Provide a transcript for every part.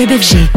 Club FG.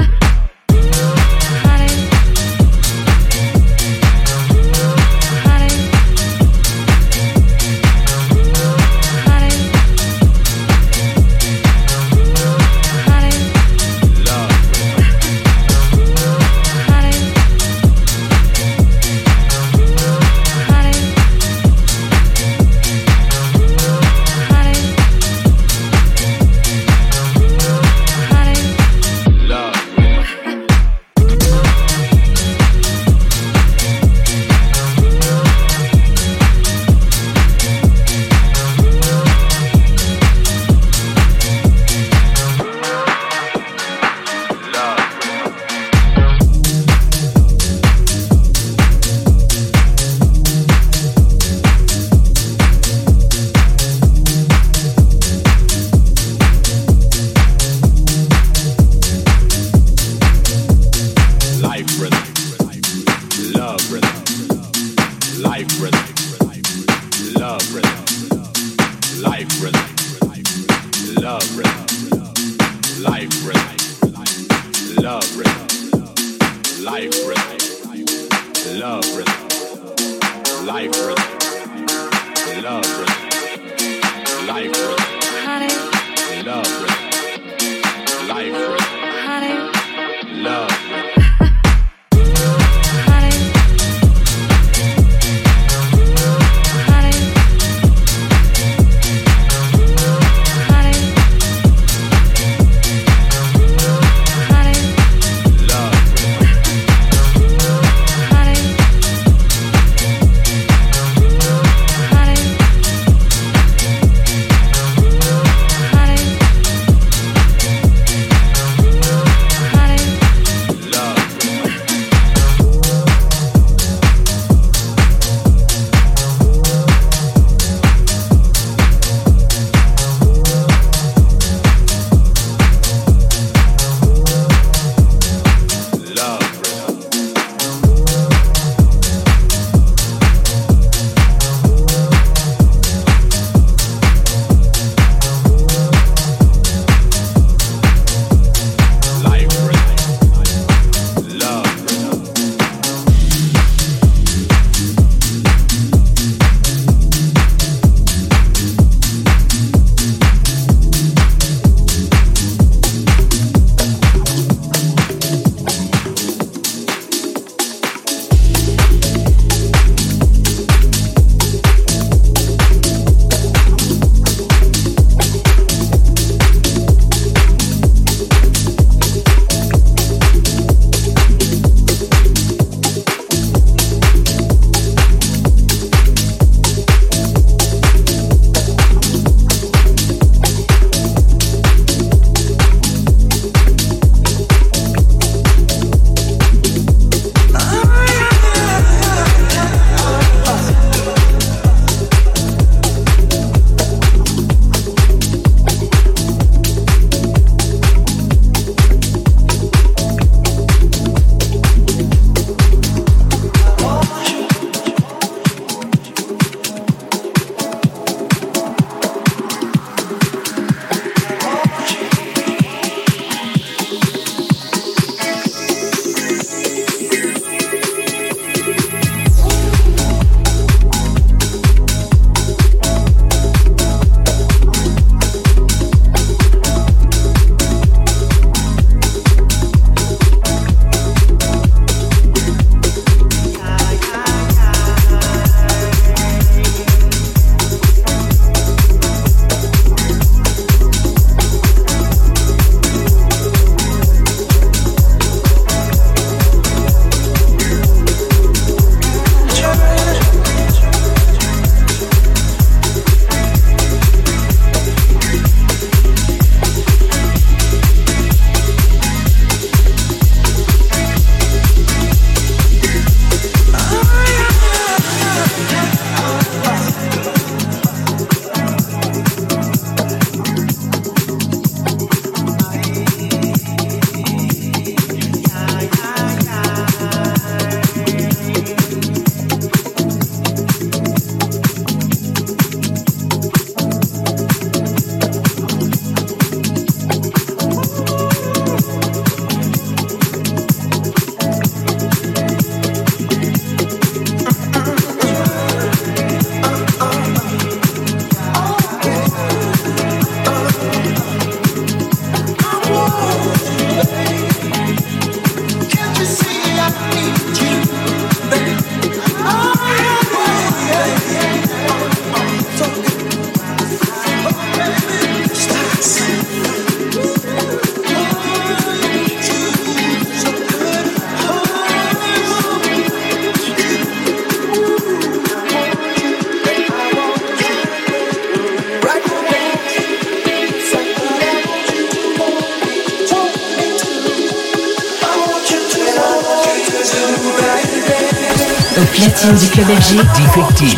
Musique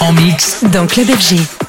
En mix. Dans Club FG.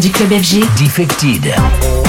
Du club FG. Defected.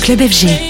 Club FG.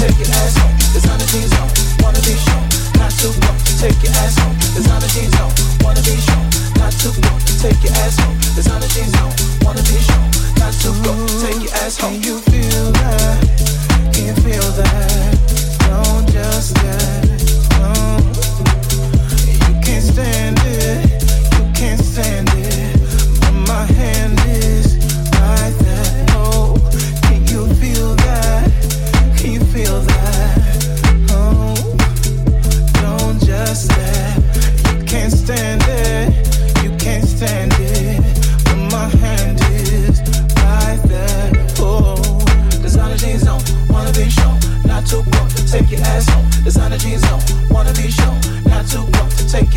take your ass home. Wanna be shown. Not take your ass home. Wanna be shown. Not take your ass home. Wanna be shown. Not take your ass home. Can you feel that? Can you feel that? Don't just yet.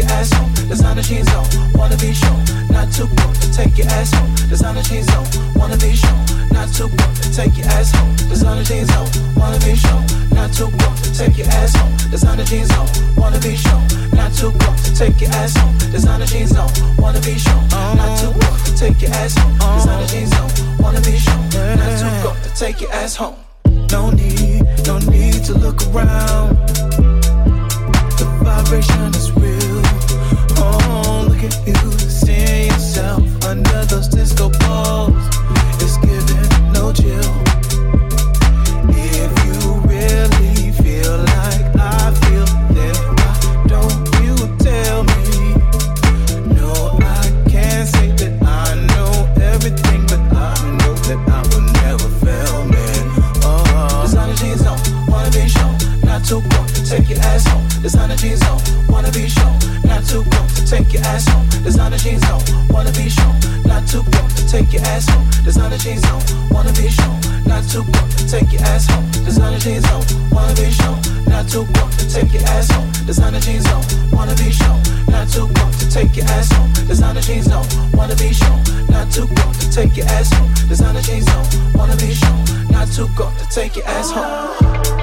your ass home, designer jeans on, wanna be shown, not too broke. Take your ass home, designer jeans on, wanna be shown, not too broke. Take your ass home, designer jeans on, wanna be shown, not too broke. Take your ass home, designer jeans on, wanna be shown, not too broke. Take your ass home, designer jeans on, wanna be shown, not too uh-huh. broke. Take your ass home, uh-huh. designer jeans on, wanna be shown, not too broke. Take your ass home. No need, no need to look around. The vibration is you. wanna be shown, not too broke to take your ass home. Designer jeans on, wanna be shown, not too broke to take your ass home. Designer jeans on, wanna be shown, not too broke to take your ass home. Designer jeans on, wanna be shown, not too broke to take your ass home. Designer jeans on, wanna be shown, not too broke to take your ass home. Designer jeans on, wanna be shown, not too broke to take your ass home.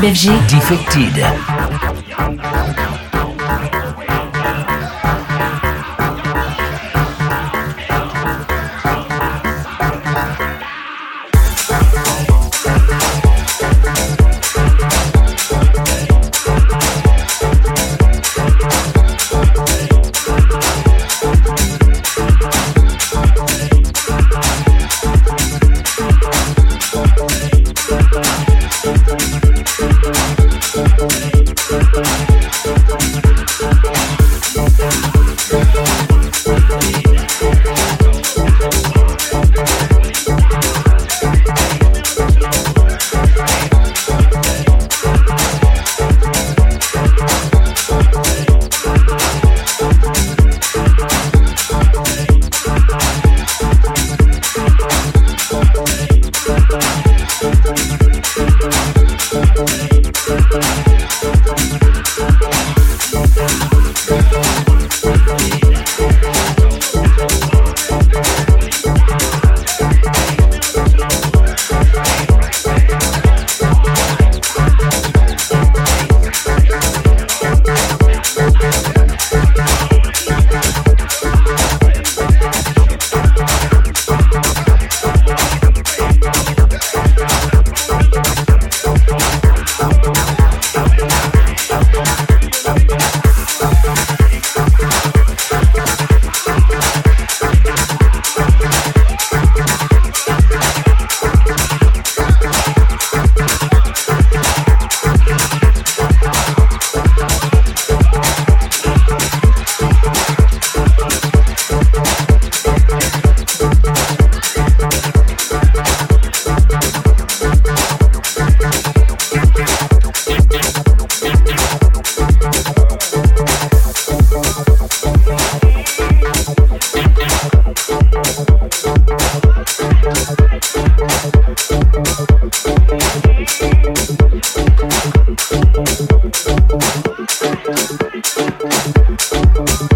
Club. Defected. Thank you.